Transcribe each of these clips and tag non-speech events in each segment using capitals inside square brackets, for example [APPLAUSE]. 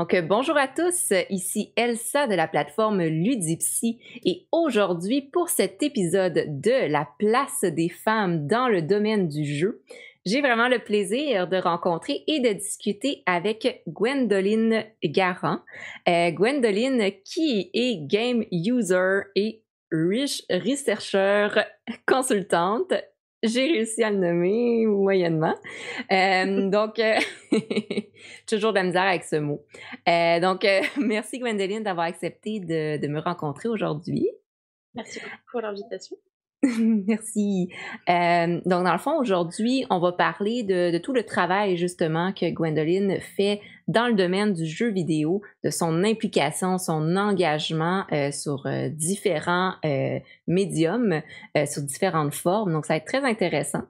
Donc, bonjour à tous, ici Elsa de la plateforme Ludipsy et aujourd'hui pour cet épisode de la place des femmes dans le domaine du jeu, j'ai vraiment le plaisir de rencontrer et de discuter avec Gwendoline Garant. Euh, Gwendoline qui est game user et rich researcher [LAUGHS] consultante j'ai réussi à le nommer moyennement. Euh, [LAUGHS] donc, euh, [LAUGHS] toujours de la misère avec ce mot. Euh, donc, merci Gwendoline d'avoir accepté de, de, me rencontrer aujourd'hui. Merci beaucoup pour l'invitation. Merci. Euh, donc, dans le fond, aujourd'hui, on va parler de, de, tout le travail justement que Gwendoline fait dans le domaine du jeu vidéo, de son implication, son engagement euh, sur euh, différents euh, médiums, sur différentes formes. Donc, ça va être très intéressant.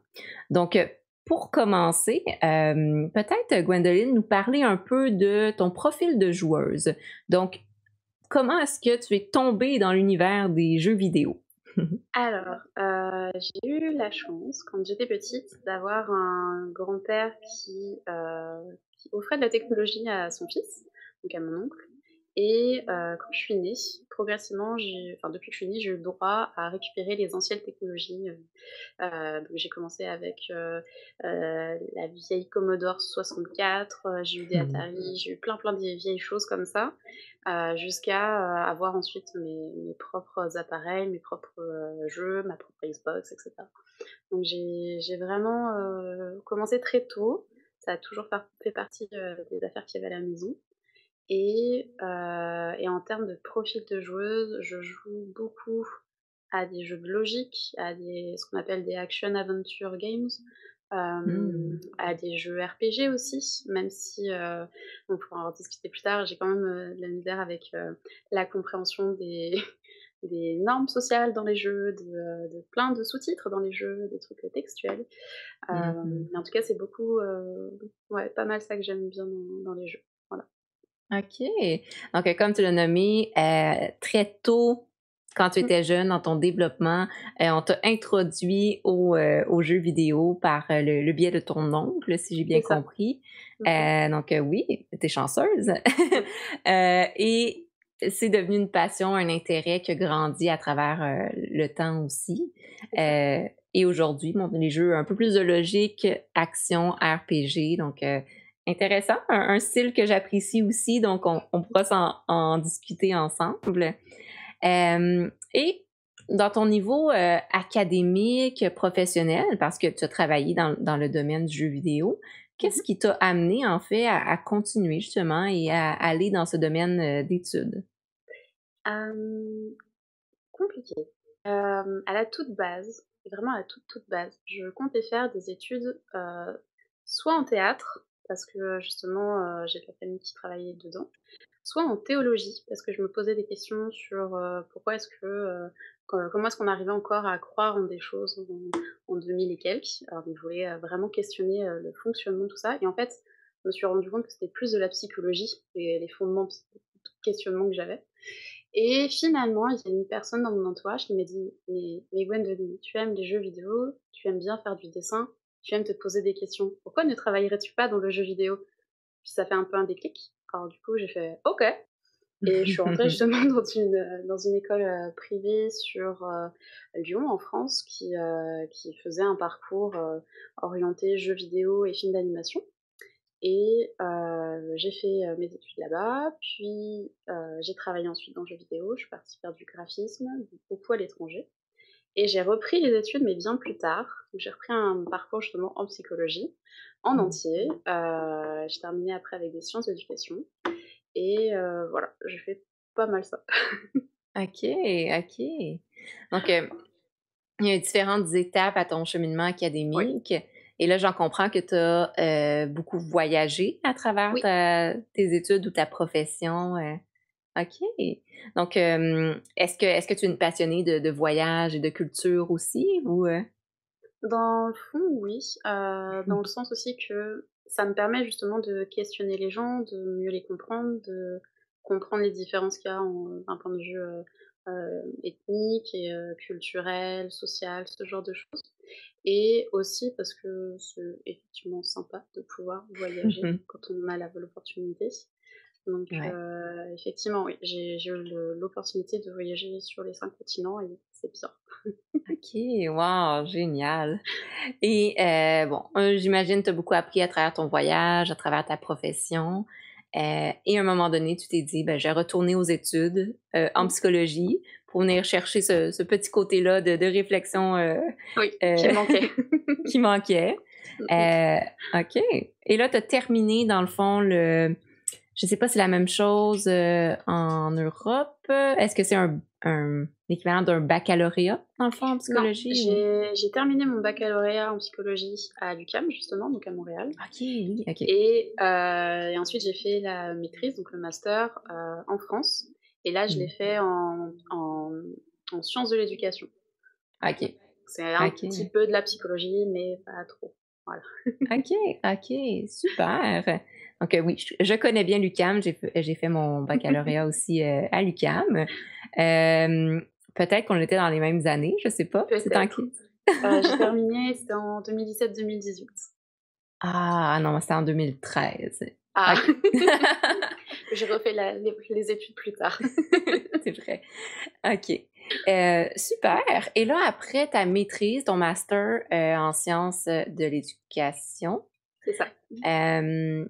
Donc, pour commencer, peut-être, Gwendoline, nous parler un peu de ton profil de joueuse. Donc, comment est-ce que tu es tombée dans l'univers des jeux vidéo? [LAUGHS] Alors, j'ai eu la chance, quand j'étais petite, d'avoir un grand-père qui, qui, offrait de la technologie à son fils, donc à mon oncle. Et euh, quand je suis née, progressivement, enfin depuis que je suis née, j'ai eu le droit à récupérer les anciennes technologies. Euh, donc j'ai commencé avec euh, la vieille Commodore 64, j'ai eu des mmh. Atari, j'ai eu plein plein de vieilles choses comme ça. Euh, jusqu'à euh, avoir ensuite mes, mes, propres appareils, mes propres euh, jeux, ma propre Xbox, etc. Donc j'ai vraiment commencé très tôt. Ça a toujours fait partie des affaires qu'il y avait à la maison. Et, et, en termes de profil de joueuse, je joue beaucoup à des jeux de logique, à des, ce qu'on appelle des action adventure games, euh, mmh. à des jeux RPG aussi, même si euh, on pourra en discuter plus tard, j'ai quand même euh, de la misère avec la compréhension des, des normes sociales dans les jeux, de, de plein de sous-titres dans les jeux, des trucs textuels. Mmh. Mais en tout cas, c'est beaucoup, ouais, pas mal ça que j'aime bien dans, dans, les jeux. Voilà. Ok. Donc, comme tu l'as nommé, très tôt, quand tu mmh. étais jeune, dans ton développement, euh, on t'a introduit au, euh, aux jeux vidéo par euh, le, le, biais de ton oncle, si j'ai bien compris. Mmh. donc oui, tu es chanceuse. [LAUGHS] et c'est devenu une passion, un intérêt qui a grandi à travers le temps aussi. et aujourd'hui, bon, les jeux un peu plus de logique, action, RPG, donc intéressant, un, un style que j'apprécie aussi, donc on, on pourra en, en discuter ensemble. Euh, et dans ton niveau euh, académique, professionnel, parce que tu as travaillé dans, dans le domaine du jeu vidéo, qu'est-ce mm-hmm. qui t'a amené en fait à, à, continuer justement et à aller dans ce domaine euh, d'études? Compliqué. À la toute base, vraiment à la toute toute base, je comptais faire des études soit en théâtre, parce que justement j'ai de la famille qui travaillait dedans, soit en théologie, parce que je me posais des questions sur pourquoi est-ce que, comment est-ce qu'on arrivait encore à croire en des choses en, en 2000 et quelques. Alors, je voulais vraiment questionner le fonctionnement de tout ça. Et en fait, je me suis rendu compte que c'était plus de la psychologie et les fondements de questionnement que j'avais. Et finalement, il y a une personne dans mon entourage qui m'a dit Mais, mais Gwendoline, tu aimes les jeux vidéo, tu aimes bien faire du dessin, tu aimes te poser des questions. Pourquoi ne travaillerais-tu pas dans le jeu vidéo? Puis ça fait un peu un déclic. Alors du coup, j'ai fait OK. Et je suis rentrée [LAUGHS] justement dans une, dans une école euh, privée sur euh, Lyon, en France, qui, euh, qui faisait un parcours euh, orienté jeux vidéo et films d'animation. Et euh, j'ai fait mes études là-bas, puis j'ai travaillé ensuite dans le jeux vidéo, je suis partie faire du graphisme, beaucoup à l'étranger. Et j'ai repris les études, mais bien plus tard. J'ai repris un parcours justement en psychologie, en mmh. entier. Euh, j'ai terminé après avec des sciences d'éducation. Et euh, voilà, j'ai fait pas mal ça. ok, ok. Donc, euh, il y a différentes étapes à ton cheminement académique. Oui. Et là, j'en comprends que tu as euh, beaucoup voyagé à travers oui. ta, tes études ou ta profession. Euh. OK. Donc, euh, est-ce que, est-ce que tu es une passionnée de, de voyage et de culture aussi ou euh? Dans le fond, oui. Dans le sens aussi que ça me permet justement de questionner les gens, de mieux les comprendre, de comprendre les différences qu'il y a d'un point de vue ethniques et culturelles, sociales, ce genre de choses. Et aussi parce que c'est effectivement sympa de pouvoir voyager Mmh quand on a l'opportunité. Donc effectivement, oui, j'ai eu l'opportunité de voyager sur les 5 continents et c'est bien. OK, wow, génial. Et bon, j'imagine tu as beaucoup appris à travers ton voyage, à travers ta profession. Euh, et à un moment donné, tu t'es dit, ben, je vais retourner aux études euh, en Mmh. psychologie pour venir chercher ce, ce petit côté-là de, de réflexion euh, Oui, euh, qui manquait. [LAUGHS] qui manquait. Mh. Euh, OK. Et là, tu as terminé, dans le fond, le... Je sais pas si c'est la même chose en Europe. Est-ce que c'est un, un l'équivalent d'un baccalauréat, dans le fond, en psychologie? j'ai terminé mon baccalauréat en psychologie à l'UQAM justement, donc à Montréal. OK, oui, OK. Et, et ensuite j'ai fait la maîtrise, donc le master, en France. Et là, je l'ai Mm. fait en en en sciences de l'éducation. OK. C'est un petit peu de la psychologie, mais pas trop. Voilà. [LAUGHS] OK, OK, super. Donc, euh, oui, je, je connais bien l'UCAM. J'ai fait, mon baccalauréat aussi euh, à l'UCAM. Euh, peut-être qu'on était dans les mêmes années, je sais pas. C'était en? Heu, j'ai [LAUGHS] terminé, c'était en 2017-2018. Ah, non, c'était en 2013. Ah! [LAUGHS] J'ai refait la les les études plus tard. [LAUGHS] C'est vrai. OK. Euh, super. Et là, après ta maîtrise, ton master euh, en sciences de l'éducation, C'est ça. euh,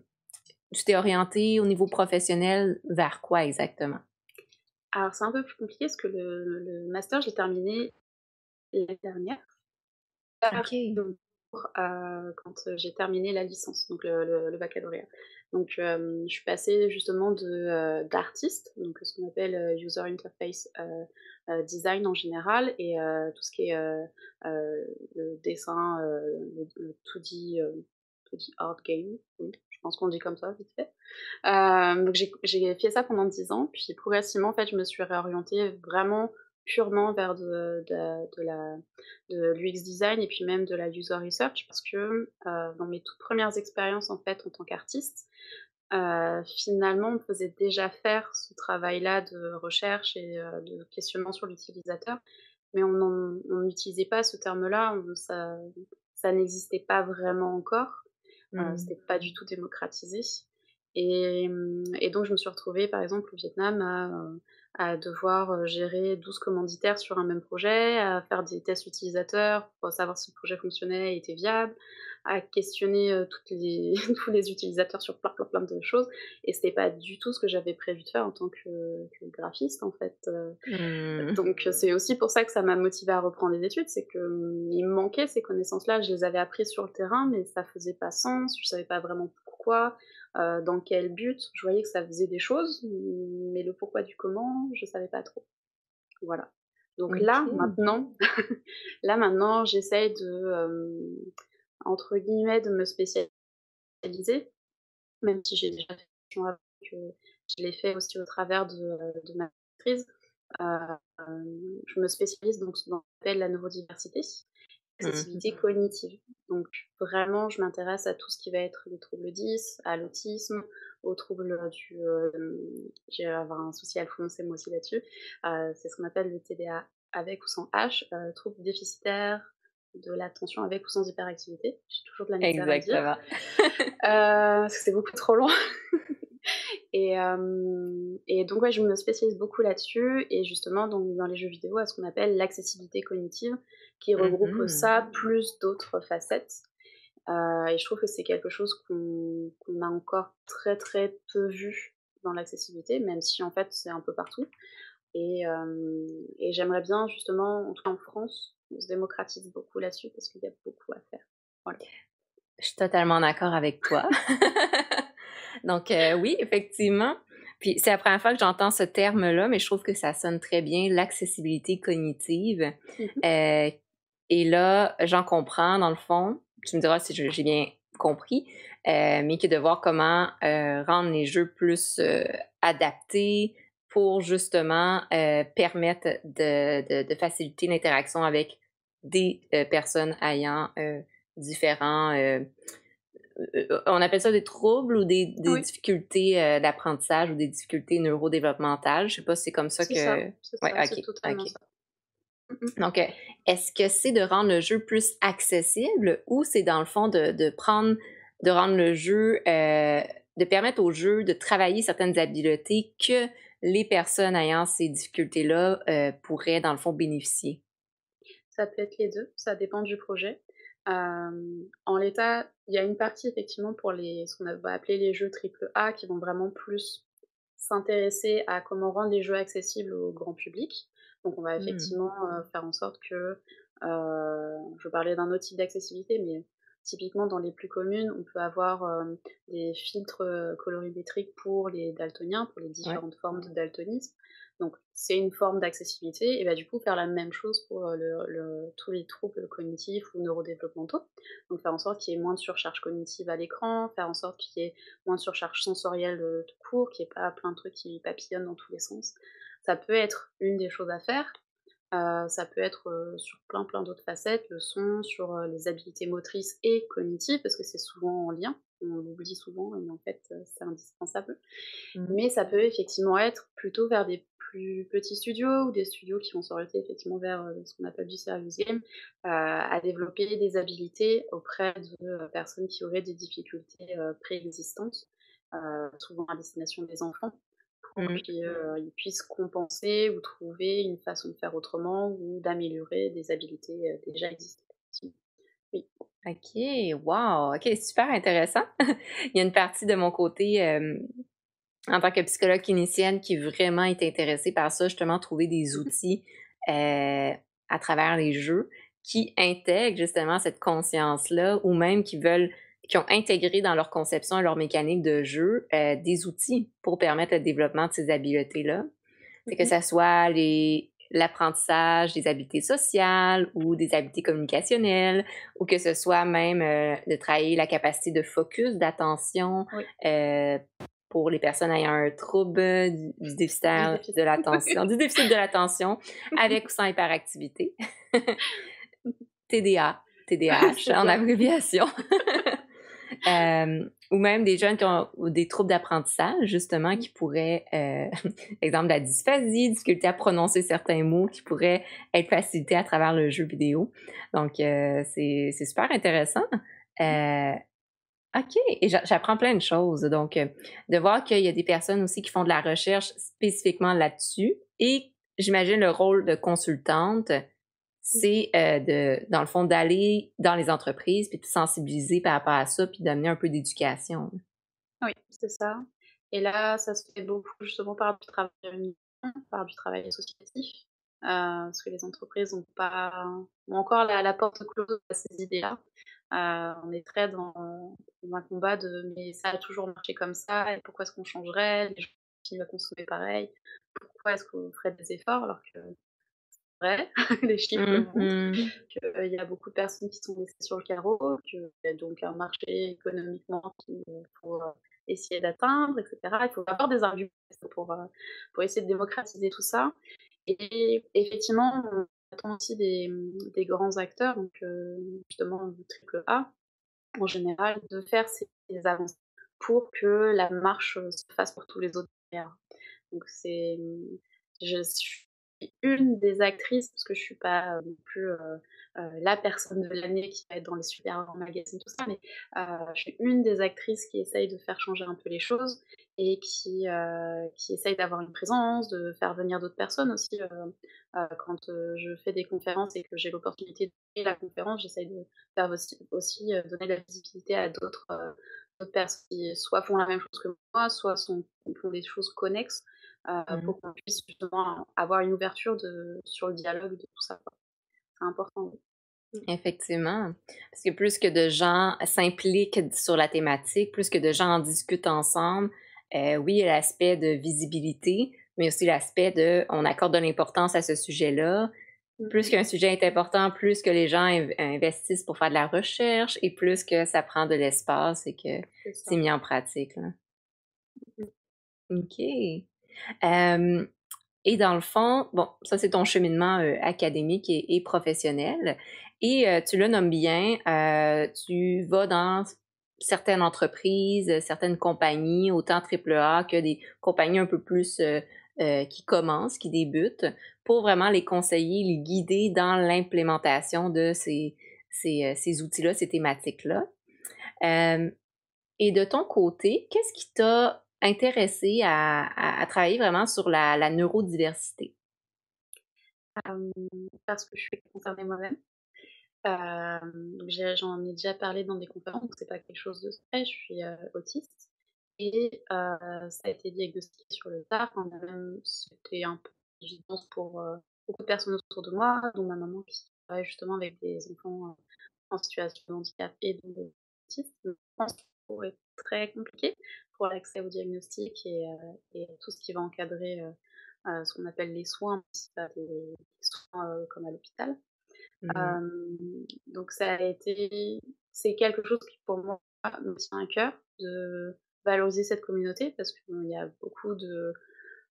tu t'es orienté au niveau professionnel vers quoi exactement? Alors c'est un peu plus compliqué parce que le le master, je l'ai terminé l'année dernière. OK. Donc, quand, j'ai terminé la licence, donc le le le baccalauréat. Donc, hem, je suis passée justement de, heu, d'artiste, donc ce qu'on appelle, heu, user interface, heu heu, design en général et heu, tout ce qui est, le dessin, le le 2D, heu, 2D art game, je pense qu'on dit comme ça, vite fait. Donc j'ai fait ça pendant 10 ans, puis progressivement, en fait, je me suis réorientée vraiment purement vers de de de la de l'UX design et puis même de la user research parce que, heu, dans mes toutes premières expériences, en fait, en tant qu'artiste, heu, finalement, on faisait déjà faire ce travail-là de recherche et heu, de questionnement sur l'utilisateur, mais on n'utilisait pas ce terme-là, ça ça n'existait pas vraiment encore, Hmm. c'était pas du tout démocratisé et mmh et donc je me suis retrouvée, par exemple, au Vietnam à, à devoir, gérer 12 commanditaires sur un même projet, à faire des tests utilisateurs pour savoir si le projet fonctionnait et était viable, à questionner, heu, toutes les [LAUGHS] tous les utilisateurs sur plein, plein, plein de choses et c'était pas du tout ce que j'avais prévu de faire en tant que que graphiste, en fait, Hmm. donc c'est aussi pour ça que ça m'a motivée à reprendre les études, c'est que, mmh, me manquait ces connaissances-là. Je les avais apprises sur le terrain, mais ça faisait pas sens, je savais pas vraiment pourquoi, heu, dans quel but. Je voyais que ça faisait des choses, mais le pourquoi du comment, je savais pas trop. Voilà. Donc là, maintenant [LAUGHS] là, maintenant, j'essaye de, hem, entre guillemets, «de me spécialiser», même si j'ai déjà fait avant que je l'ai fait aussi au travers de, heu, de ma maîtrise. Heu, hem, je me spécialise donc dans ce qu'on appelle la neurodiversité, Mmh. l'accessibilité cognitive. Donc vraiment, je m'intéresse à tout ce qui va être les troubles 10, à l'autisme, aux troubles du, je vais avoir un souci à le moi aussi là-dessus, heu, c'est ce qu'on appelle le TDA avec ou sans H, heu, trouble déficitaire de l'attention avec ou sans hyperactivité. J'ai toujours de la misère à le dire, Exactement. heu, parce que c'est beaucoup trop long [LAUGHS] et hem et donc ouais, je me spécialise beaucoup là-dessus et justement donc dans les jeux vidéo à ce qu'on appelle l'accessibilité cognitive qui regroupe Mhm. ça plus d'autres facettes, heu et je trouve que c'est quelque chose qu'on qu'on a encore très, très peu vu dans l'accessibilité, même si en fait c'est un peu partout et hem et j'aimerais bien justement, en tout cas en France, on se démocratise beaucoup là-dessus parce qu'il y a beaucoup à faire. Voilà. Je suis totalement d'accord avec toi. [LAUGHS] Donc, euh, oui, effectivement. Puis, c'est la première fois que j'entends ce terme-là, mais je trouve que ça sonne très bien, l'accessibilité cognitive. Mmh Euh, et là, j'en comprends, dans le fond. Tu me diras si j'ai bien compris, euh, mais que de voir comment euh, rendre les jeux plus adaptés pour justement permettre de, de- de faciliter l'interaction avec des personnes ayant différents, on appelle ça des troubles ou des, difficultés d'apprentissage ou des difficultés neurodéveloppementales. Je sais pas si c'est comme ça que. Ça, ça. Donc, est-ce que c'est de rendre le jeu plus accessible ou c'est dans le fond de, prendre, de rendre le jeu, euh, de permettre au jeu de travailler certaines habiletés que les personnes ayant ces difficultés-là euh, pourraient, dans le fond, bénéficier? Ça peut être les deux, ça dépend du projet. En l'état, il y a une partie effectivement pour les, ce qu'on va appeler les jeux AAA qui vont vraiment plus s'intéresser à comment rendre les jeux accessibles au grand public. Donc on va mmh. effectivement faire en sorte que, je parlais d'un autre type d'accessibilité, mais typiquement dans les plus communes, on peut avoir des filtres colorimétriques pour les daltoniens, pour les différentes formes de daltonisme. Donc c'est une forme d'accessibilité et va du coup faire la même chose pour le, tous les troubles cognitifs ou neurodéveloppementaux. Donc faire en sorte qu'il y ait moins de surcharge cognitive à l'écran, faire en sorte qu'il y ait moins de surcharge sensorielle tout court, qu'il n'y ait pas plein de trucs qui papillonnent dans tous les sens. Ça peut être une des choses à faire. Euh, ça peut être euh, sur plein plein d'autres facettes, le son, sur euh, les habiletés motrices et cognitives, parce que c'est souvent en lien, on l'oublie souvent, mais en fait c'est indispensable. Mmh. Mais ça peut effectivement être plutôt vers des plus petits studios ou des studios qui vont s'orienter effectivement vers ce qu'on appelle du service game, à développer des habiletés auprès de personnes qui auraient des difficultés préexistantes, souvent à destination des enfants pour mmh. qu'ils puissent compenser ou trouver une façon de faire autrement ou d'améliorer des habiletés déjà existantes. Oui. Ok, wow, ok, super intéressant. [LAUGHS] Il y a une partie de mon côté en tant que psychologue clinicienne qui vraiment est intéressée par ça, justement, trouver des outils à travers les jeux qui intègrent justement cette conscience-là ou même qui veulent qui ont intégré dans leur conception et leur mécanique de jeu euh, des outils pour permettre le développement de ces habiletés-là. C'est Que ce soit l'apprentissage des habiletés sociales ou des habiletés communicationnelles, ou que ce soit même euh, de travailler la capacité de focus, d'attention euh, pour les personnes ayant un trouble du, déficit [LAUGHS] de l'attention, du déficit de l'attention, avec ou sans hyperactivité. [LAUGHS] TDA, TDAH [LAUGHS] en abréviation. Euh, ou même des jeunes qui ont des troubles d'apprentissage, justement, qui pourraient, euh, exemple, la dysphasie, difficulté à prononcer certains mots, qui pourraient être facilités à travers le jeu vidéo. Donc, euh, c'est super intéressant. Euh, OK, et j'apprends plein de choses. Donc, de voir qu'il y a des personnes aussi qui font de la recherche spécifiquement là-dessus et j'imagine le rôle de consultante c'est euh, de, dans le fond, d'aller dans les entreprises puis de sensibiliser par rapport à ça puis d'amener un peu d'éducation. Oui, c'est ça. Et là, ça se fait beaucoup justement par du travail par du travail associatif, euh, parce que les entreprises n'ont pas ont encore la, porte close à ces idées-là. Euh, on est très dans, un combat de mais ça a toujours marché comme ça, et pourquoi est-ce qu'on changerait? Les gens continuent à consommer pareil, pourquoi est-ce qu'on ferait des efforts? Alors que vrai, [LAUGHS] les chiffres montrent mmh qu'il y a beaucoup de personnes qui sont laissées sur le carreau, qu'il y a donc un marché économiquement qu'il faut essayer d'atteindre, etc. Il faut avoir des arguments pour, pour essayer de démocratiser tout ça. Et effectivement, attend aussi des, mmh, des grands acteurs, donc justement du triple A, en général, de faire ces avancées pour que la marche se fasse pour tous les autres Donc c'est, mmh, une des actrices, parce que je suis pas euh, non plus euh, euh, la personne de l'année qui va être dans les super magazines, tout ça, mais je suis une des actrices qui essaye de faire changer un peu les choses et qui, qui essaye d'avoir une présence, de faire venir d'autres personnes aussi. quand je fais des conférences et que j'ai l'opportunité de faire la conférence, j'essaye de faire aussi, aussi donner de la visibilité à d'autres personnes qui soit font la même chose que moi, soit font des choses connexes. Euh, mmh pour qu'on puisse justement avoir une ouverture de, sur le dialogue de tout ça. C'est important. Mmh. Effectivement. Parce que plus que de gens s'impliquent sur la thématique, plus que de gens en discutent ensemble, euh, oui, il y a l'aspect de visibilité, mais aussi l'aspect de on accorde de l'importance à ce sujet-là. Plus mmh qu'un sujet est important, plus que les gens investissent pour faire de la recherche et plus que ça prend de l'espace et que c'est mis en pratique. Là. OK et dans le fond, bon, ça c'est ton cheminement académique et, professionnel. Et tu le nommes bien, tu vas dans certaines entreprises, certaines compagnies, autant AAA que des compagnies un peu plus qui commencent, qui débutent, pour vraiment les conseiller, les guider dans l'implémentation de ces, ces, ces outils-là, ces thématiques-là. et de ton côté, qu'est-ce qui t'a intéressé à, travailler vraiment sur la, neurodiversité? parce que je suis concernée moi-même. J'en ai déjà parlé dans des conférences, donc c'est pas quelque chose de secret, je suis autiste. Et ça a été diagnostiqué sur le tard, c'était un peu évident pour beaucoup de personnes autour de moi, dont ma maman qui travaille justement avec des enfants en situation de handicap et de l'autisme. Je pense que être très compliqué pour l'accès au diagnostic et, et, tout ce qui va encadrer ce qu'on appelle les soins, des soins comme à l'hôpital. Mmh donc ça a été, c'est quelque chose qui pour moi me tient à cœur de valoriser cette communauté parce qu'il y a beaucoup de,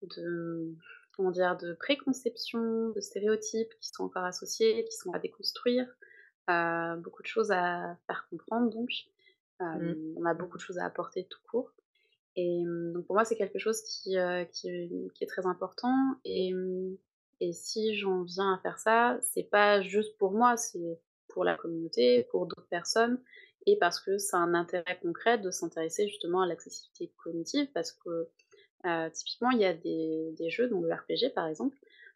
de comment dire, de préconceptions, de stéréotypes qui sont encore associés, qui sont à déconstruire, euh, beaucoup de choses à faire comprendre donc. Mmh. On a beaucoup de choses à apporter tout court. Et donc pour moi, c'est quelque chose qui, qui, qui, est très important. Et et si j'en viens à faire ça, c'est pas juste pour moi, c'est pour la communauté, pour d'autres personnes, et parce que c'est un intérêt concret de s'intéresser justement à l'accessibilité cognitive, parce que euh, typiquement, il y a des, des, jeux, dont le RPG par exemple,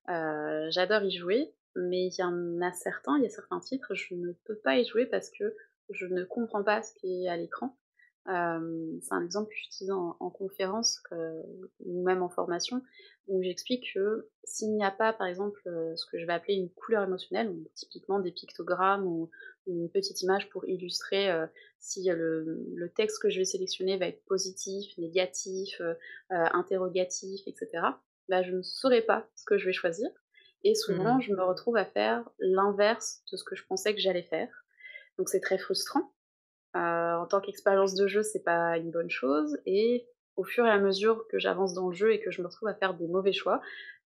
euh, j'adore y jouer, mais il y en a certains, il y a certains titres, je ne peux pas y jouer parce que je ne comprends pas ce qui est à l'écran. Euh, c'est un exemple que j'utilise en, en, conférence ou même en formation où j'explique que s'il n'y a pas, par exemple, euh, ce que je vais appeler une couleur émotionnelle, typiquement des pictogrammes ou, une petite image pour illustrer euh, si le, le, texte que je vais sélectionner va être positif, négatif, euh, interrogatif, etc., bah, je ne saurais pas ce que je vais choisir. Et souvent, mmh. je me retrouve à faire l'inverse de ce que je pensais que j'allais faire. Donc c'est très frustrant. En tant qu'expérience de jeu, c'est pas une bonne chose. Et au fur et à mesure que j'avance dans le jeu et que je me retrouve à faire des mauvais choix,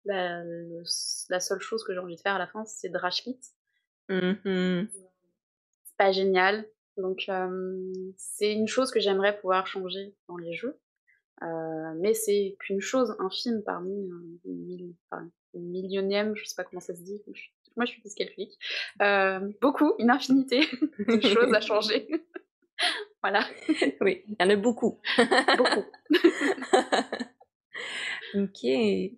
bah, la seule chose que j'ai envie de faire à la fin, c'est de rage quit. Mmh c'est pas génial. Donc, c'est une chose que j'aimerais pouvoir changer dans les jeux. Euh, mais c'est qu'une chose infime parmi une, enfin, une, millionième, je sais pas comment ça se dit. moi, je suis dyscalculique. Euh, beaucoup, une infinité [LAUGHS] de choses à changer. [LAUGHS] Voilà. [LAUGHS] oui, il y en a beaucoup. beaucoup. [LAUGHS] OK. Et,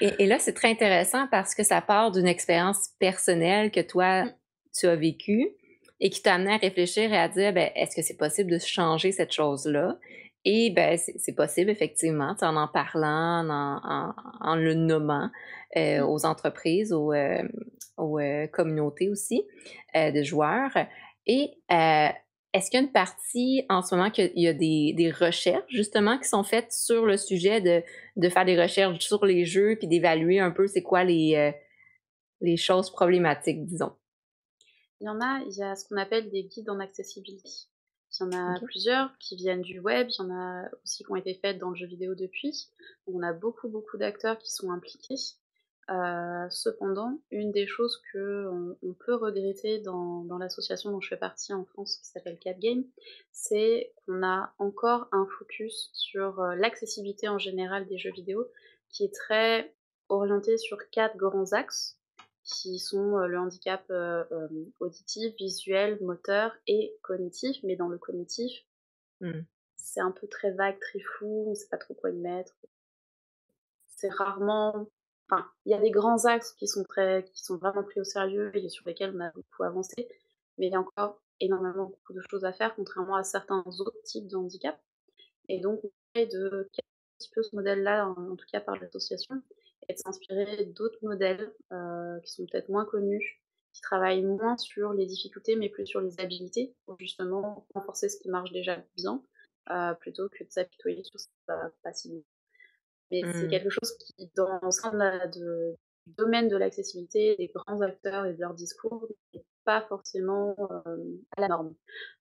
et là, c'est très intéressant parce que ça part d'une expérience personnelle que toi, mm. tu as vécue et qui t'a amené à réfléchir et à dire, ben, est-ce que c'est possible de changer cette chose-là? Et ben, c'est possible, effectivement, en en parlant, en, en, en le nommant euh, mm. aux entreprises, aux, euh, aux euh, communautés aussi de joueurs. Et est-ce qu'il y a une partie en ce moment qu'il y a des, des, recherches justement qui sont faites sur le sujet de, de faire des recherches sur les jeux puis d'évaluer un peu c'est quoi les, euh, les choses problématiques, disons? Il y en a, il y a ce qu'on appelle des guides en accessibilité. Il y en a plusieurs qui viennent du web, il y en a aussi qui ont été faites dans le jeu vidéo depuis. On a beaucoup, beaucoup d'acteurs qui sont impliqués. Euh, cependant, une des choses que on, peut regretter dans, dans l'association dont je fais partie en France, qui s'appelle Cap Game, c'est qu'on a encore un focus sur euh, l'accessibilité en général des jeux vidéo, qui est très orienté sur quatre grands axes, qui sont euh, le handicap auditif, visuel, moteur et cognitif. Mais dans le cognitif, mmh. c'est un peu très vague, très flou, on ne sait pas trop quoi y mettre. C'est rarement Enfin, il y a des grands axes qui sont très, qui sont vraiment pris au sérieux et sur lesquels on a beaucoup avancé, mais il y a encore énormément beaucoup de choses à faire, contrairement à certains autres types de handicaps. Et donc, on essaie de un petit peu ce modèle-là, en, tout cas par l'association, et de s'inspirer d'autres modèles euh, qui sont peut-être moins connus, qui travaillent moins sur les difficultés, mais plus sur les habilités, pour justement renforcer ce qui marche déjà bien, euh, plutôt que de s'apitoyer sur ce qui va pas. Mais c'est mmh. quelque chose qui, dans l'ensemble de, du domaine de l'accessibilité, des grands acteurs et de leur discours, n'est pas forcément à la norme.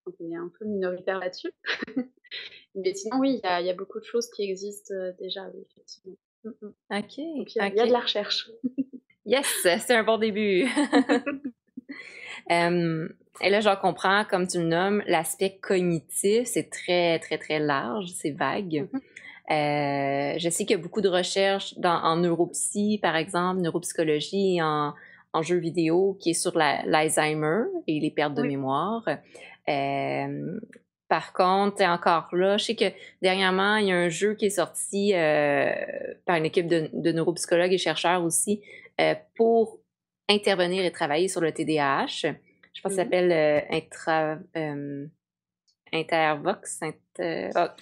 Donc on est un peu minoritaire là-dessus. [LAUGHS] Mais sinon, oui, il y, y a, beaucoup de choses qui existent déjà, oui, effectivement. Mmh, mmh. Ok. il y, a de la recherche. yes, c'est un bon début. [LAUGHS] Et là, j'en comprends, comme tu le nommes, l'aspect cognitif, c'est très, très, très large, c'est vague. Euh, je sais qu'il y a beaucoup de recherches dans, en neuropsy, par exemple, neuropsychologie en, en jeux vidéo, qui est sur l'Alzheimer et les pertes de Oui. mémoire. Euh, par contre, encore là, je sais que dernièrement, il y a un jeu qui est sorti euh, par une équipe de, de neuropsychologues et chercheurs aussi euh, pour intervenir et travailler sur le TDAH. Je pense que ça s'appelle euh, intra, euh, Intervox. Inter... cas,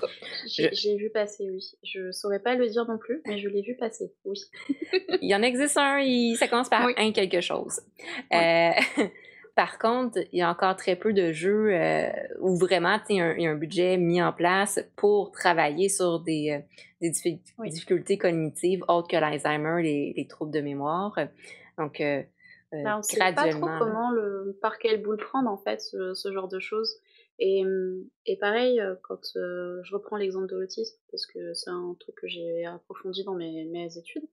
je- J'ai vu passer, oui. Je saurais pas le dire non plus, mais je l'ai vu passer, oui. [LAUGHS] il y en existe un, il- ça commence par Oui. un quelque chose. Oui. Euh, [LAUGHS] par contre, il y a encore très peu de jeux euh, où vraiment il y a un- il y a un budget mis en place pour travailler sur des, euh, des diffi- Oui. difficultés cognitives autres que l'Alzheimer, les, les troubles de mémoire. Donc, euh, euh, Bah, on sait pas trop comment le par quel bout le prendre en fait, ce, ce genre de choses. Et, pareil, euh, quand euh, je reprends l'exemple de l'autisme, parce que c'est un truc que j'ai approfondi dans mes, études,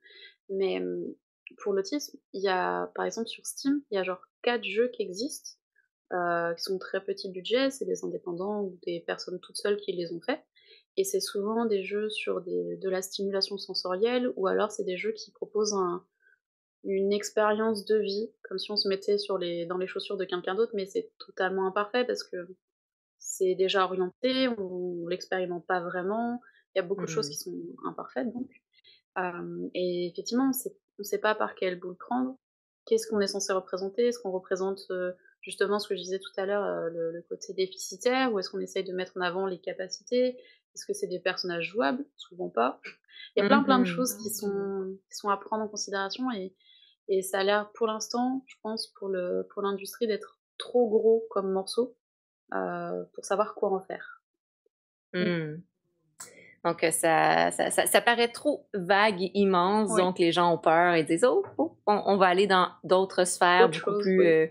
mais hum, pour l'autisme, il y a par exemple sur Steam, il y a genre quatre jeux qui existent, euh, qui sont très petits budget, c'est des indépendants ou des personnes toutes seules qui les ont faits. Et c'est souvent des jeux sur de la stimulation sensorielle, ou alors c'est des jeux qui proposent un, une expérience de vie, comme si on se mettait dans les chaussures de quelqu'un d'autre, mais c'est totalement imparfait parce que c'est déjà orienté, on l'expérimente pas vraiment, il y a beaucoup de choses Mhm. qui sont imparfaites donc. Euh, et effectivement, on sait, on sait pas par quel bout le prendre, qu'est-ce qu'on est censé représenter, est-ce qu'on représente euh, justement ce que je disais tout à l'heure, euh, le, le côté déficitaire, ou est-ce qu'on essaye de mettre en avant les capacités, est-ce que c'est des personnages jouables? Souvent pas. Il y a plein plein de Mhm. choses qui sont, qui sont à prendre en considération et, et ça a l'air pour l'instant, je pense, pour le pour l'industrie d'être trop gros comme morceau pour savoir quoi en faire. Mm. Hmm. Donc, euh, ça, ça, ça, ça paraît trop vague et immense, Oui. donc les gens ont peur et disent Oh, oh, on, on va aller dans d'autres sphères Autre beaucoup chose, plus oui. euh,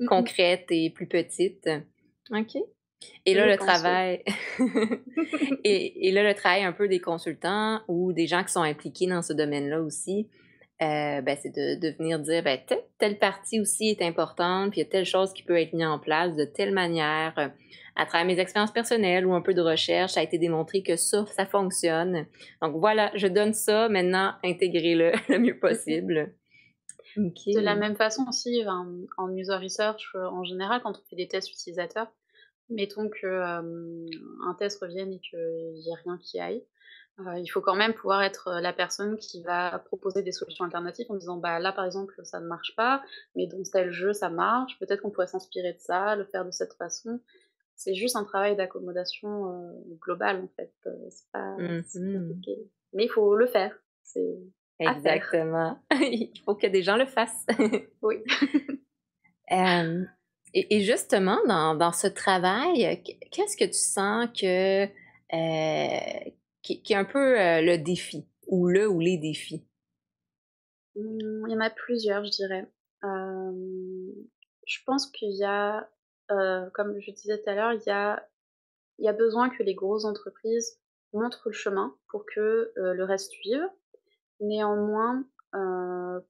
Mhm. concrètes et plus petites. OK. Et là, le travail. [LAUGHS] [LAUGHS] et, et là, le travail un peu des consultants ou des gens qui sont impliqués dans ce domaine-là aussi, euh, ben, c'est de, de venir dire ben, telle, telle partie aussi est importante, puis il y a telle chose qui peut être mise en place de telle manière. euh, À travers mes expériences personnelles ou un peu de recherche, ça a été démontré que ça, ça fonctionne. Donc voilà, je donne ça, maintenant, intégrez-le [LAUGHS] le mieux possible. De la même façon aussi, en, en user research, euh, en général, quand on fait des tests utilisateurs, mettons que euh, un test revienne et qu'il n'y ait rien qui aille, euh, il faut quand même pouvoir être euh, la personne qui va proposer des solutions alternatives en disant bah là par exemple ça ne marche pas, mais dans tel jeu ça marche, peut-être qu'on pourrait s'inspirer de ça, le faire de cette façon. C'est juste un travail d'accommodation euh, global en fait, euh, c'est pas c'est Mhm. compliqué. Mais il faut le faire, c'est. Exactement. [LAUGHS] Il faut que des gens le fassent. [LAUGHS] Oui. [LAUGHS] Euh, et, et justement, dans, dans ce travail, qu- qu'est-ce que tu sens que euh, qui, est un peu euh, le défi ou le ou les défis? Mmh, il y en a plusieurs, je dirais. Je pense qu'il y a, comme je disais tout à l'heure, il y a il y a besoin que les grosses entreprises montrent le chemin pour que, le reste suive. Néanmoins,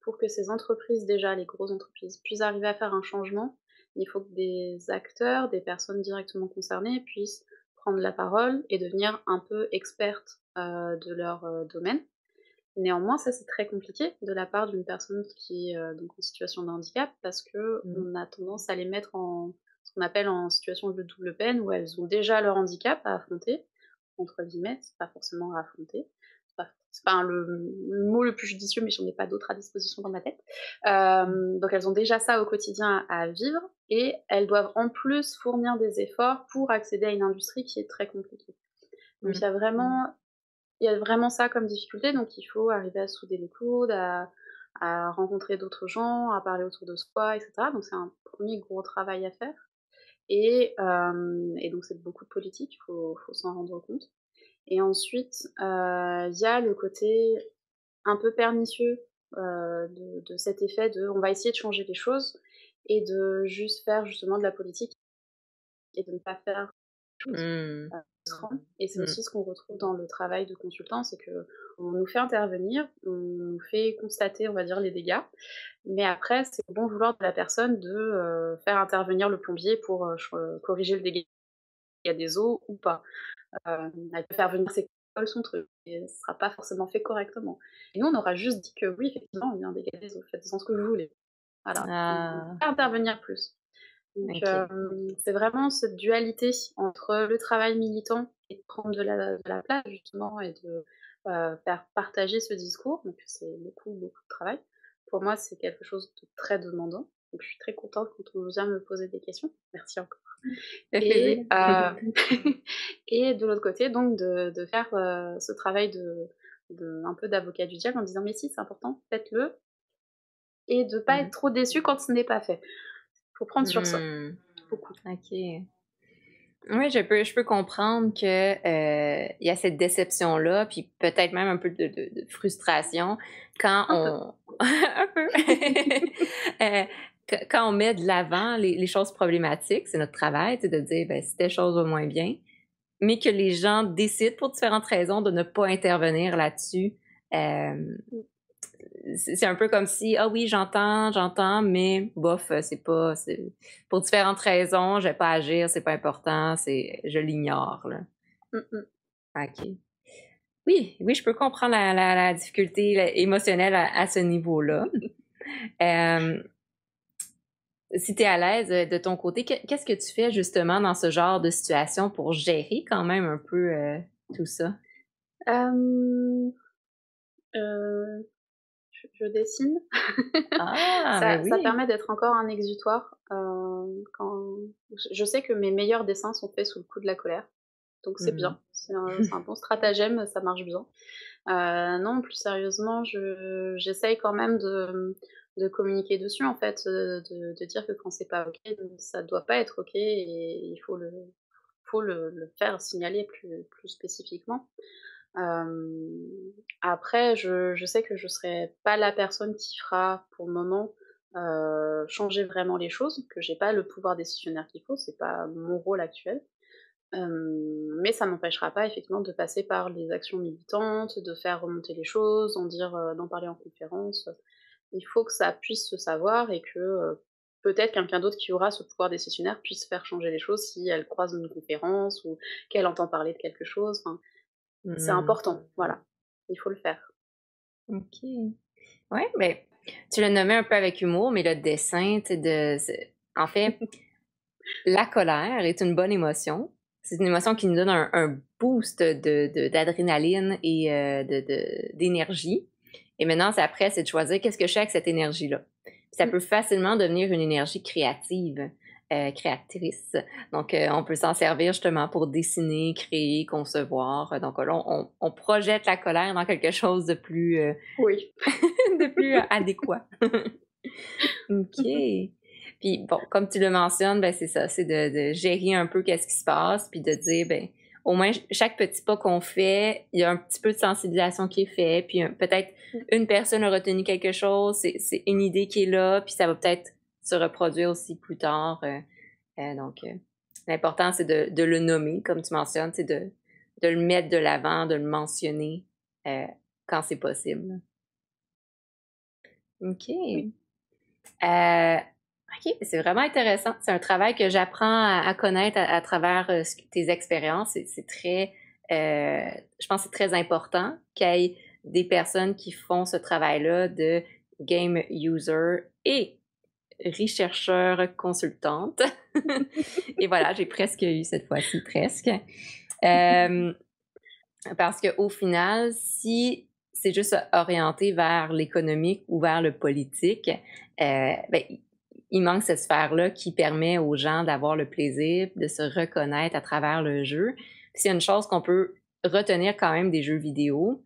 pour que ces entreprises, déjà les grosses entreprises, puissent arriver à faire un changement, il faut que des acteurs, des personnes directement concernées puissent prendre la parole et devenir un peu expertes, heu, de leur, heu, domaine. Néanmoins, ça c'est très compliqué de la part d'une personne qui est euh, donc en situation de handicap parce que Mm. on a tendance à les mettre en ce qu'on appelle en situation de double peine où elles ont déjà leur handicap à affronter, entre guillemets, c'est pas forcément à affronter, c'est pas, le, le mot le plus judicieux, mais j'en ai pas d'autres à disposition dans ma tête. Euh, donc elles ont déjà ça au quotidien à vivre et elles doivent en plus fournir des efforts pour accéder à une industrie qui est très compliquée. Donc il y a vraiment il y a vraiment ça comme difficulté, donc il faut arriver à souder les coudes, à, à rencontrer d'autres gens, à parler autour de soi, etc. Donc c'est un premier gros travail à faire. Et, euh, et donc c'est beaucoup de politique, il faut, faut s'en rendre compte. Et ensuite, euh, il y a le côté un peu pernicieux euh, de, de cet effet de on va essayer de changer les choses et de juste faire justement de la politique et de ne pas faire Mm. frustrant. Et c'est Mmh. aussi ce qu'on retrouve dans le travail de consultant, c'est que on nous fait intervenir, on nous fait constater, on va dire, les dégâts, mais après, c'est au bon vouloir de la personne de euh, faire intervenir le plombier pour corriger le dégât des eaux ou pas. Euh, elle peut faire venir ses cols, son truc, et ce sera pas forcément fait correctement. Et nous, on aura juste dit que oui, effectivement, un dégât des eaux, faites-en ce que vous voulez. Voilà. Ah, On pas intervenir plus. Donc, euh, c'est vraiment cette dualité entre le travail militant et de prendre de la, de la place, justement, et de euh, faire partager ce discours. Donc, c'est beaucoup, beaucoup de travail. Pour moi, c'est quelque chose de très demandant. Donc, je suis très contente quand on vient me poser des questions. Merci encore. Ça Et, euh, [LAUGHS] et de l'autre côté, donc, de, de faire euh, ce travail de, de un peu d'avocat du diable en disant mais si, c'est important, faites-le. Et de pas Mmh. être trop déçu quand ce n'est pas fait. faut prendre sur Mmh. beaucoup. OK. Oui, je peux, je peux comprendre que euh, il y a cette déception-là, puis peut-être même un peu de, de- de frustration quand Un on [LAUGHS] un peu [LAUGHS] Euh, quand on met de l'avant les, les choses problématiques, c'est notre travail, c'est de dire ben, si telle chose va moins bien, mais que les gens décident pour différentes raisons de ne pas intervenir là-dessus. euh, c'est un peu comme si ah oui j'entends j'entends mais bof c'est pas pour différentes raisons je vais pas agir c'est pas important c'est je l'ignore là Mm, mm. ok oui oui je peux comprendre la, la, la difficulté émotionnelle à, à ce niveau là [LAUGHS] Euh, si tu es à l'aise euh, de ton côté que- qu'est-ce que tu fais justement dans ce genre de situation pour gérer quand même un peu euh, tout ça? Euh, euh, je, je dessine. [LAUGHS] ah ça, ben ça permet d'être encore un exutoire. quand... je, sais que mes meilleurs dessins sont faits sous le coup de la colère. Donc c'est bien. C'est un, [LAUGHS] c'est un bon stratagème, ça marche bien. Non, plus sérieusement, je, j'essaye quand même de, de communiquer dessus, en fait, euh, de, dire que quand c'est pas ok, ça doit pas être ok et il faut le, faire signaler plus, spécifiquement. Euh, après, je, sais que je serai pas la personne qui fera pour le moment euh, changer vraiment les choses, que j'ai pas le pouvoir décisionnaire qu'il faut, c'est pas mon rôle actuel. Mais ça m'empêchera pas effectivement de passer par les actions militantes, de faire remonter les choses, d'en parler en conférence. Il faut que ça puisse se savoir et que euh, peut-être quelqu'un d'autre qui aura ce pouvoir décisionnaire puisse faire changer les choses si elle croise une conférence ou qu'elle entend parler de quelque chose. Enfin, c'est Mhm. important, voilà. Il faut le faire. OK. Ouais, ben, tu l'as nommé un peu avec humour, mais le dessin, de, en fait, [LAUGHS] la colère est une bonne émotion. C'est une émotion qui nous donne un, un boost de, de- d'adrénaline et euh, de, de- d'énergie. Et maintenant, c'est après, c'est de choisir qu'est-ce que je fais avec cette énergie-là. Ça Mm. peut facilement devenir une énergie créative, euh, créatrice. Donc, euh, on peut s'en servir justement pour dessiner, créer, concevoir. Donc là, on, on projette la colère dans quelque chose de plus, euh, Oui. [LAUGHS] de plus adéquat. [LAUGHS] OK. Puis bon, comme tu le mentionnes, ben c'est ça, c'est de, de gérer un peu qu'est-ce qui se passe, puis de dire, ben au moins chaque petit pas qu'on fait, il y a un petit peu de sensibilisation qui est fait, puis un- peut-être une personne a retenu quelque chose, c'est une idée qui est là, puis ça va peut-être se reproduire aussi plus tard. euh, euh, donc, euh, l'important, c'est de, de le nommer, comme tu mentionnes, c'est de, de le mettre de l'avant, de le mentionner euh, quand c'est possible. OK. OK, c'est vraiment intéressant. C'est un travail que j'apprends à, connaître à, travers euh, tes expériences. C'est- C'est très, euh, je pense que c'est très important qu'il y ait des personnes qui font ce travail-là de game user et rechercheur consultante. [LAUGHS] et voilà, j'ai presque eu cette fois-ci, presque. Euh, parce qu'au final, si c'est juste orienté vers l'économique ou vers le politique, euh, ben, il manque cette sphère-là qui permet aux gens d'avoir le plaisir, de se reconnaître à travers le jeu. C'est une chose qu'on peut retenir quand même des jeux vidéo,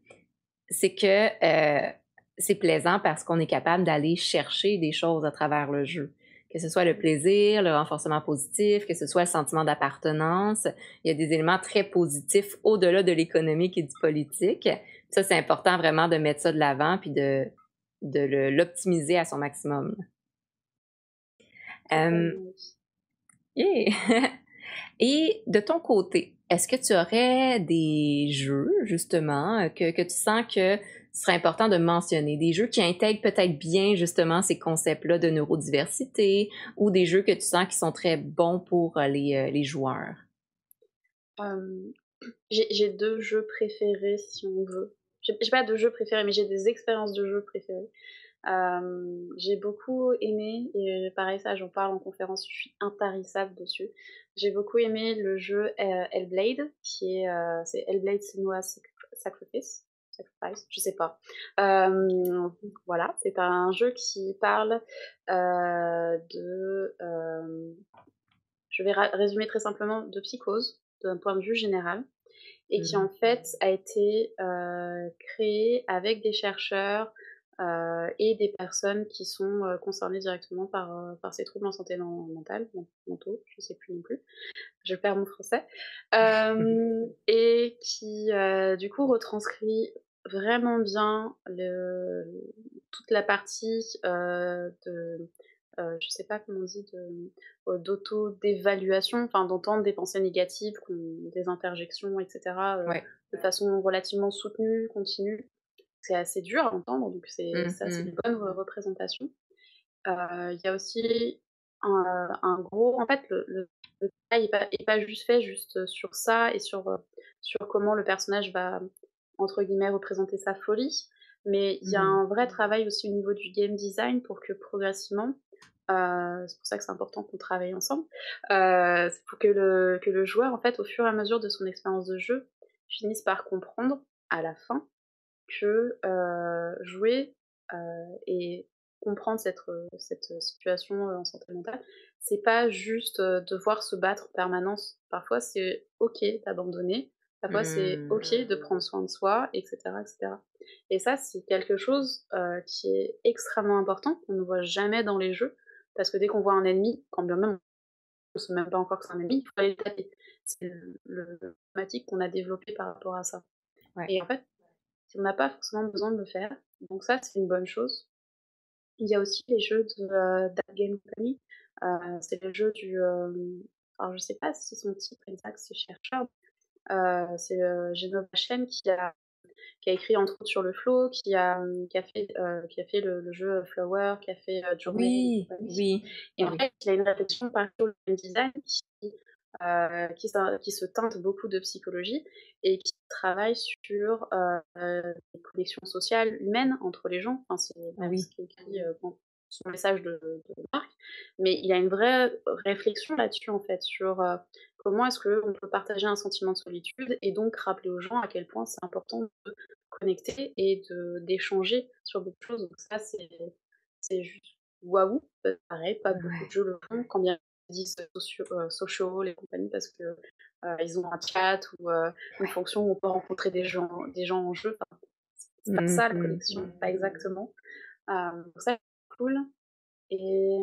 c'est que euh, c'est plaisant parce qu'on est capable d'aller chercher des choses à travers le jeu. Que ce soit le plaisir, le renforcement positif, que ce soit le sentiment d'appartenance. Il y a des éléments très positifs au-delà de l'économique et du politique. Ça, c'est important vraiment de mettre ça de l'avant puis de, l'optimiser à son maximum. Euh, yeah. [LAUGHS] Et de ton côté, est-ce que tu aurais des jeux, justement, que, que tu sens que ce serait important de mentionner? Des jeux qui intègrent peut-être bien, justement, ces concepts-là de neurodiversité ou des jeux que tu sens qui sont très bons pour les, les joueurs? j'ai deux jeux préférés, si on veut. J'ai pas de jeux préférés, mais j'ai des expériences de jeux préférées. Euh, j'ai beaucoup aimé, et pareil, ça j'en parle en conférence, je suis intarissable dessus. J'ai beaucoup aimé le jeu euh, Hellblade, qui est, euh, c'est Hellblade Senua Sacrifice, Sacrifice, je sais pas. voilà, c'est un jeu qui parle de, je vais résumer très simplement, de psychose, d'un point de vue général, et qui mmh. en fait a été créé avec des chercheurs, euh, et des personnes qui sont euh, concernées directement par, euh, par ces troubles en santé mentale, mentaux, je ne sais plus non plus, je perds mon français, [LAUGHS] et qui du coup retranscrit vraiment bien le, toute la partie de, je sais pas comment on dit, d'auto-d'évaluation, enfin d'entendre des pensées négatives, des interjections, etc., de façon relativement soutenue, continue c'est assez dur à entendre, donc c'est mmh une bonne représentation. Il y a aussi un, gros. En fait, le, le, travail n'est pas, juste fait juste sur ça et sur, sur comment le personnage va, entre guillemets, représenter sa folie, mais il y a mmh un vrai travail aussi au niveau du game design pour que progressivement, c'est pour ça que c'est important qu'on travaille ensemble, c'est pour que le, que le joueur, en fait, au fur et à mesure de son expérience de jeu, finisse par comprendre à la fin que jouer et comprendre cette, cette situation en santé mentale, c'est pas juste devoir se battre en permanence. Parfois, c'est ok d'abandonner. Parfois, c'est ok de prendre soin de soi, etc., etc. Et ça, c'est quelque chose qui est extrêmement important qu'on ne voit jamais dans les jeux, parce que dès qu'on voit un ennemi, quand bien même on ne sait même pas encore que c'est un ennemi, il faut aller le taper. C'est le, thématique qu'on a développé par rapport à ça. Et en fait, on n'a pas forcément besoin de le faire. Donc ça, c'est une bonne chose. Il y a aussi les jeux de euh, Game Company. Euh, c'est le jeu du... Euh, alors je sais pas si son titre exact c'est Chercheur. c'est Genova Chen qui a, qui a écrit entre autres sur le flow, qui a, qui a fait, qui a fait le, jeu Flower, qui a fait Journée. Oui, oui. Et en fait, il a une réflexion par le design qui euh, qui, qui, se teinte beaucoup de psychologie et qui travaille sur euh, les connexions sociales humaines entre les gens. Enfin, c'est ah oui. ce écrit euh, son message de, de, Marc, mais il a une vraie réflexion là-dessus en fait sur euh, comment est-ce qu'on peut partager un sentiment de solitude et donc rappeler aux gens à quel point c'est important de connecter et d'échanger sur beaucoup de choses. Donc ça c'est juste waouh, pareil, pas beaucoup de jeux le font, quand bien disent sociaux, euh, sociaux, les compagnies, parce que euh, ils ont un chat ou euh, une fonction où on peut rencontrer des gens, des gens en jeu. Enfin, c'est pas ça la mmh connexion, pas exactement. donc ça, c'est cool. Et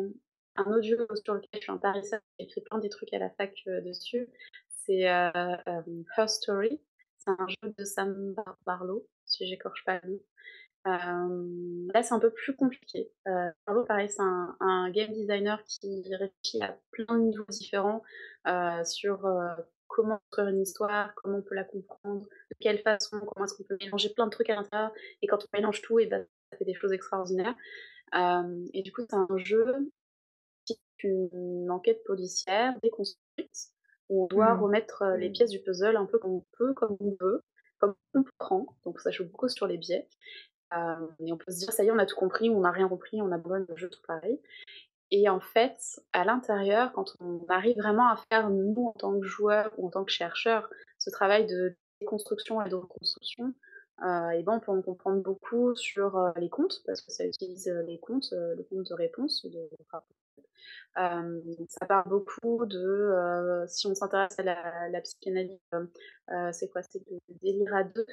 un autre jeu sur lequel je suis intéressée, j'ai écrit plein des trucs à la fac dessus, c'est Her Story. C'est un jeu de Sam Barlow, si j'écorche pas le nom. Euh, là, c'est un peu plus compliqué. Euh, pareil, c'est un, game designer qui réfléchit à plein de niveaux différents euh, sur comment construire une histoire, comment on peut la comprendre, de quelle façon, comment est-ce qu'on peut mélanger plein de trucs à l'intérieur. Et quand on mélange tout, et ben, ça fait des choses extraordinaires. et du coup, c'est un jeu qui est une enquête policière déconstruite où on doit mmh. remettre les pièces du puzzle un peu comme on peut, comme on veut, comme on comprend. Donc ça joue beaucoup sur les biais. Euh, et on peut se dire, ça y est, on a tout compris, on n'a rien compris, on abandonne le jeu tout pareil. Et en fait, à l'intérieur, quand on arrive vraiment à faire, nous, en tant que joueurs ou en tant que chercheurs, ce travail de déconstruction et de reconstruction, euh, et ben on peut en comprendre beaucoup sur euh, les comptes, parce que ça utilise les comptes, le compte de réponse, ça parle beaucoup de, si on s'intéresse à la, psychanalyse, c'est quoi? C'est le délire à deux,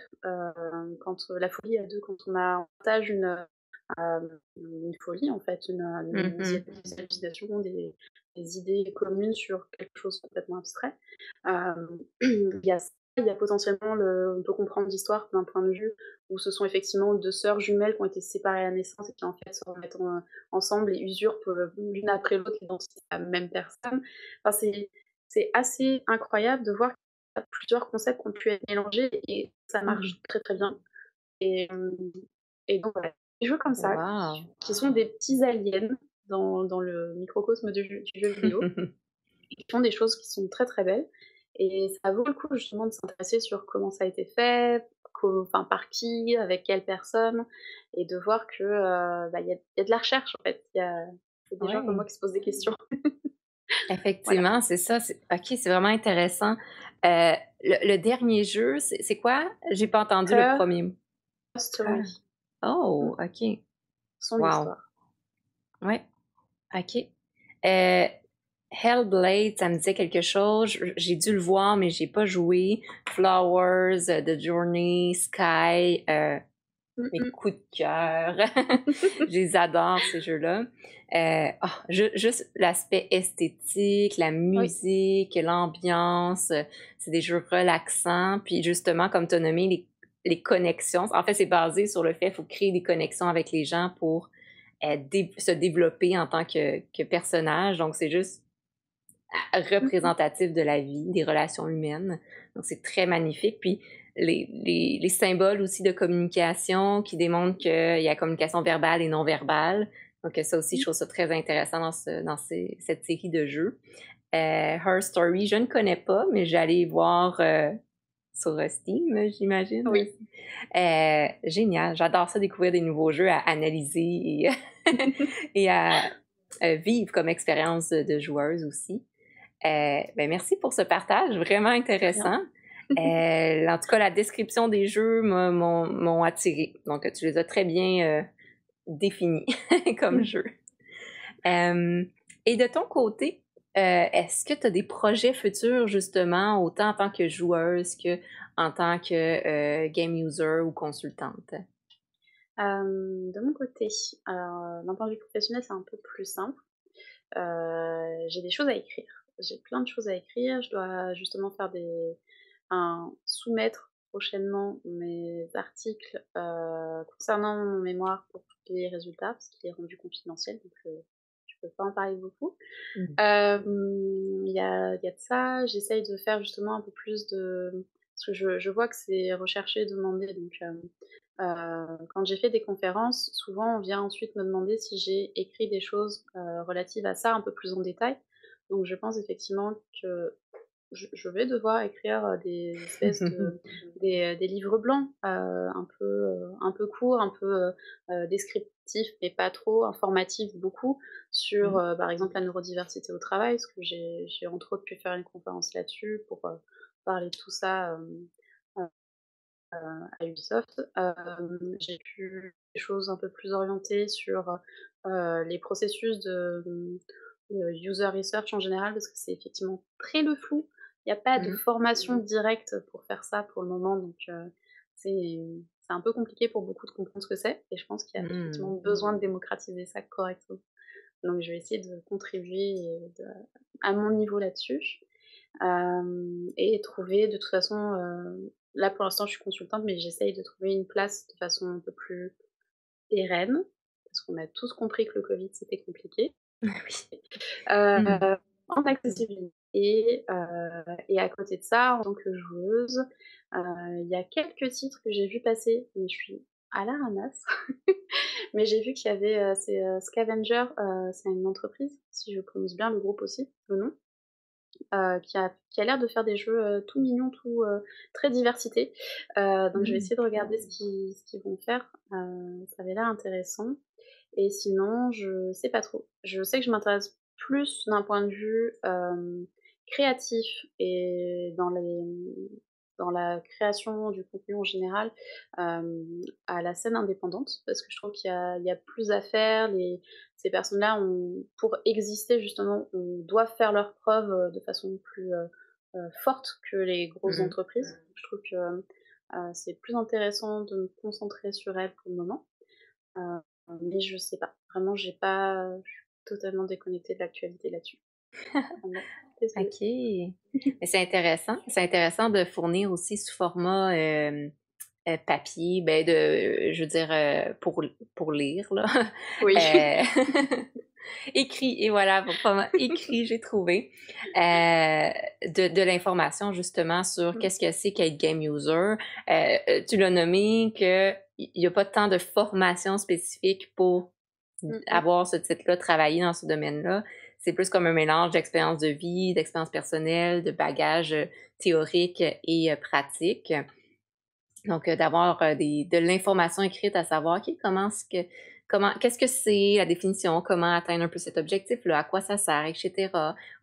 quand la folie à deux, quand on, a, partage une, une folie en fait, une, une mmh des, des, idées communes sur quelque chose complètement abstrait. [CLEARS THROAT] il y a il y a potentiellement, le, on peut comprendre l'histoire d'un point de vue où ce sont effectivement deux sœurs jumelles qui ont été séparées à la naissance et qui en fait se remettent ensemble et usurpent l'une après l'autre l'identité de la même personne. Enfin, c'est assez incroyable de voir qu'il y a plusieurs concepts qui ont pu être mélangés et ça marche Mmh. très, très bien et donc voilà, des jeux comme ça Wow! qui sont des petits aliens dans dans le microcosme du jeu du jeu vidéo. [LAUGHS] Ils font des choses qui sont très, très belles et ça vaut le coup justement de s'intéresser sur comment ça a été fait, enfin par qui, avec quelles personnes et de voir que, heu, bah, il y a il y a de la recherche en fait. Il y a il y a des gens comme moi qui se posent des questions. [LAUGHS] Voilà. Effectivement, c'est ça, OK, c'est vraiment intéressant. Heu, le le dernier jeu, c'est quoi? J'ai pas entendu le Her 1er mot. Her. Story. Mmh. Oh! OK. Son Wow! histoire. Ouais. OK. Hellblade, ça me disait quelque chose. J'ai dû le voir, mais j'ai pas joué. Flowers, The Journey, Sky, heu, Mmh mes coups de cœur. [LAUGHS] Je les adore ces jeux-là. Heu, ah, ju juste l'aspect esthétique, la Oui. musique, l'ambiance, c'est des jeux relaxants. Puis justement, comme tu as nommé, les les connexions. En fait, c'est basé sur le fait, il faut créer des connexions avec les gens pour, dé se développer en tant que que personnage. Donc c'est juste. Représentatif de la vie, des relations humaines. Donc c'est très magnifique. Puis les les les symboles aussi de communication qui démontrent qu'il y a communication verbale et non verbale. Donc ça aussi, je Mmh. trouve ça très intéressant dans ce dans ces cette série de jeux. Heu, Her Story, je ne connais pas, mais aller voir, heu, sur, heu, Steam, j'imagine Oui. Heu, génial, j'adore ça découvrir des nouveaux jeux à analyser et [LAUGHS] et à, heu, vivre comme expérience de de joueuse aussi. Heu, ben merci pour ce partage vraiment intéressant. Heu, en tout cas, la description des jeux m'ont attirée. Donc tu les as très bien, heu, définis [LAUGHS] comme jeux. Hem et de ton côté, est-ce que tu as des projets futurs justement, autant en tant que joueuse qu'en tant que, game user ou consultante? De mon côté, d'un point de vue professionnel, c'est un peu plus simple. J'ai des choses à écrire. J'ai plein de choses à écrire. Je dois justement faire des enfin, soumettre prochainement mes articles, heu, concernant mon mémoire pour publier les résultats, parce qu'il est rendu confidentiel, donc heu, je peux pas en parler beaucoup. Mmh. Hem, il y a y a de ça. J'essaye de faire justement un peu plus de parce que je je vois que c'est recherché, demandé, donc quand j'ai fait des conférences, souvent on vient ensuite me demander si j'ai écrit des choses, relatives à ça un peu plus en détail. Donc je pense effectivement que je je vais devoir écrire, des espèces de [LAUGHS] des, livres blancs, un peu, un peu courts, un peu, descriptifs, mais pas trop, informatifs beaucoup, sur, Mmh. par exemple la neurodiversité au travail, parce que j'ai j'ai entre autres pu faire une conférence là-dessus pour, parler de tout ça, à Ubisoft. J'ai pu des choses un peu plus orientées sur, les processus de, de user research en général, parce que c'est effectivement très le flou. Il y a pas de Mmh. formation directe pour faire ça pour le moment, donc heu, c'est c'est un peu compliqué pour beaucoup de comprendre ce que c'est et je pense qu'il y a Mmh. effectivement besoin de démocratiser ça correctement. Donc je vais essayer de contribuer de à mon niveau là-dessus. Hem et trouver de toute façon, heu, là pour l'instant je suis consultante, mais j'essaye de trouver une place de façon un peu plus pérenne, parce qu'on a tous compris que le covid c'était compliqué. [LAUGHS] Oui. Mmh. Heu, en accessibilité et heu et à côté de ça, en tant que joueuse, heu, il y a quelques titres que j'ai vus passer, mais je suis à la ramasse. [LAUGHS] Mais j'ai vu qu'il y avait, c'est, Scavenger, c'est une entreprise, si je prononce bien le groupe aussi, le nom, qui a qui a l'air de faire des jeux, tout mignons, tout, très diversité. Donc je vais Mmh. essayer de regarder ce qu'ils ce qu'ils vont faire. Ça avait l'air intéressant et sinon, je sais pas trop. Je sais que je m'intéresse plus d'un point de vue, hem, créatif et dans les, dans la création du contenu en général, hem, à la scène indépendante, parce que je trouve qu'il y a il y a plus à faire. Les ces personnes-là pour exister justement, on doivent faire leurs preuves, de façon plus, heu, forte que les grosses Mmh. entreprises. Je trouve que, heu, c'est plus intéressant de me concentrer sur elles pour le moment. Mais je sais pas. Vraiment, j'ai pas je suis totalement déconnectée de l'actualité là-dessus. [LAUGHS] OK. [LAUGHS] Mais c'est intéressant. C'est intéressant de fournir aussi sous format, hem papier, ben de, je veux dire, pour, pour lire, là. Oui. [LAUGHS] écrit, et voilà, écrit, j'ai trouvé, euh, de, de l'information justement sur mmh. qu'est-ce que c'est qu'être game user. Euh, euh, tu l'as nommé qu'il n'y a pas tant de formation spécifique pour mmh avoir ce titre-là, travailler dans ce domaine-là. C'est plus comme un mélange d'expérience de vie, d'expérience personnelle, de bagages théoriques et pratiques. Donc, d'avoir de l'information écrite à savoir qui comment ce que comment, qu'est-ce que c'est la définition, comment atteindre un peu cet objectif-là, à quoi ça sert, etc.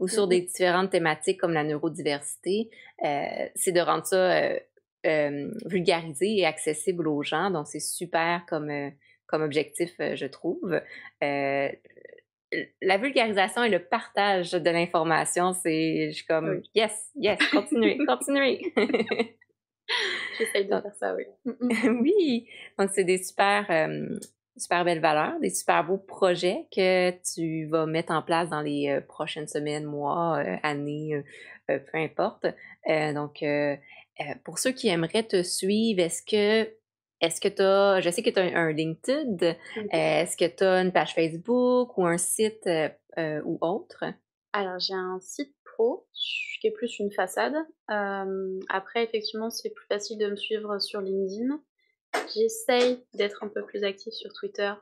Ou sur des mm-hmm. différentes thématiques comme la neurodiversité, euh, c'est de rendre ça euh, euh, vulgarisé et accessible aux gens. Donc, c'est super comme, comme objectif, je trouve. la vulgarisation et le partage de l'information, c'est, je suis comme, yes, yes, continuez, [LAUGHS] continuez. J'essaye de faire ça, oui. [LAUGHS] oui, donc c'est des super, super belles valeurs, des super beaux projets que tu vas mettre en place dans les euh, prochaines semaines, mois, euh, années, euh, peu importe. donc, pour ceux qui aimeraient te suivre, est-ce que est-ce que tu as, je sais que tu as un, LinkedIn, est-ce que tu as une page Facebook ou un site ou autre? Alors, j'ai un site pro qui est plus une façade. après, effectivement, c'est plus facile de me suivre sur LinkedIn. J'essaye d'être un peu plus active sur Twitter,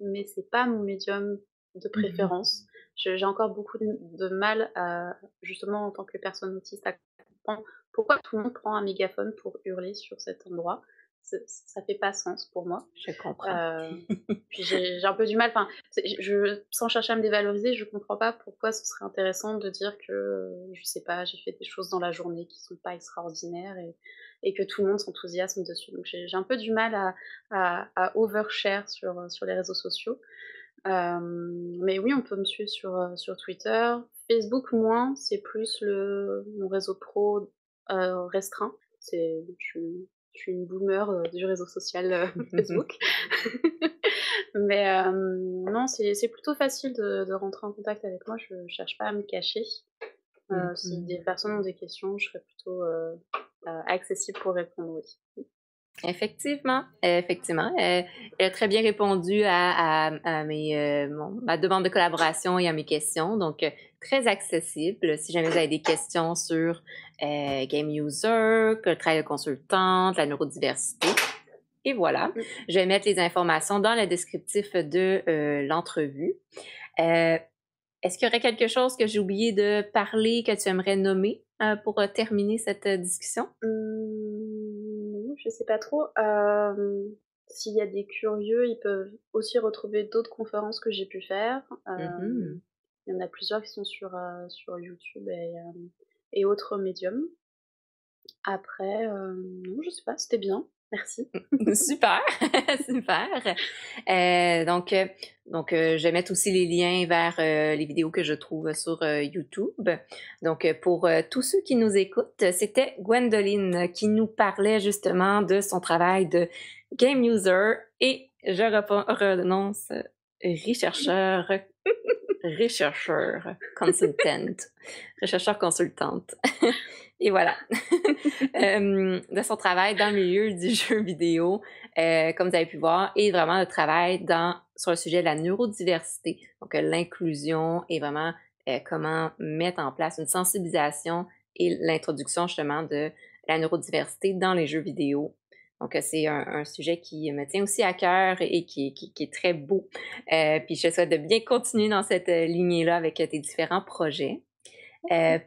mais c'est pas mon médium de mmh préférence. J'ai encore beaucoup de, mal, à, justement en tant que personne autiste, à comprendre pourquoi tout le monde prend un mégaphone pour hurler sur cet endroit? Ça fait pas sens pour moi. Je comprends. Euh, puis j'ai un peu du mal, enfin, je, sans chercher à me dévaloriser, je comprends pas pourquoi ce serait intéressant de dire que, je sais pas, j'ai fait des choses dans la journée qui sont pas extraordinaires et, et que tout le monde s'enthousiasme dessus. Donc j'ai un peu du mal à, à, à, overshare sur, sur les réseaux sociaux. Euh, mais oui, on peut me suivre sur, sur Twitter. Facebook, moins, c'est plus le, mon réseau pro restreint. C'est, je, je suis une boomer euh, du réseau social euh, [LAUGHS] [LAUGHS] Facebook. [LAUGHS] Mais euh, non, c'est plutôt facile de, rentrer en contact avec moi. Je ne cherche pas à me cacher. Si des personnes ont des questions, je serai plutôt accessible pour répondre, oui. Effectivement, effectivement. Elle, a très bien répondu à, à, mes, ma demande de collaboration et à mes questions. Donc, très accessible. Si jamais vous avez des questions sur euh, game user, le travail de consultante, la neurodiversité. Et voilà, mm. je vais mettre les informations dans le descriptif de euh, l'entrevue. Euh, est-ce qu'il y aurait quelque chose que j'ai oublié de parler que tu aimerais nommer pour terminer cette discussion? Mmh, je sais pas trop. S'il y a des curieux, ils peuvent aussi retrouver d'autres conférences que j'ai pu faire. Mmh il y en a plusieurs qui sont sur, sur YouTube et, et autres médiums. Après, euh, non, je sais pas, c'était bien. Merci. [LAUGHS] super, [LAUGHS] super. Euh, donc, euh, donc je vais mettre aussi les liens vers les vidéos que je trouve sur YouTube. Donc, pour tous ceux qui nous écoutent, c'était Gwendoline qui nous parlait justement de son travail de game user et je renonce rechercheur [LAUGHS] rechercheur consultant, rechercheur consultante. Et voilà. [LAUGHS] Euh, de son travail dans le milieu du [LAUGHS] jeu vidéo, euh, comme vous avez pu voir, et vraiment le travail dans, sur le sujet de la neurodiversité, donc euh, l'inclusion et vraiment comment mettre en place une sensibilisation et l'introduction justement de la neurodiversité dans les jeux vidéo donc, c'est un, sujet qui me tient aussi à cœur et qui, est très beau. Puis, je souhaite de bien continuer dans cette lignée-là avec tes différents projets.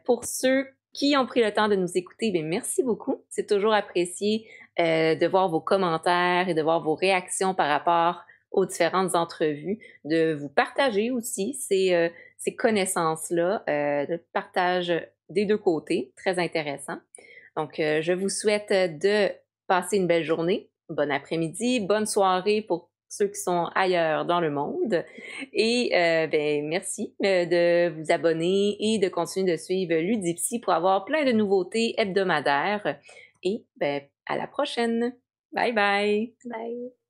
pour ceux qui ont pris le temps de nous écouter, bien, merci beaucoup. C'est toujours apprécié de voir vos commentaires et de voir vos réactions par rapport aux différentes entrevues, de vous partager aussi ces, ces connaissances-là, de partage des deux côtés, très intéressant. Donc, je vous souhaite de Passez une belle journée, bon après-midi, bonne soirée pour ceux qui sont ailleurs dans le monde. Et euh, ben, merci euh, de vous abonner et de continuer de suivre Ludipsy pour avoir plein de nouveautés hebdomadaires. Et ben, à la prochaine. Bye bye. Bye.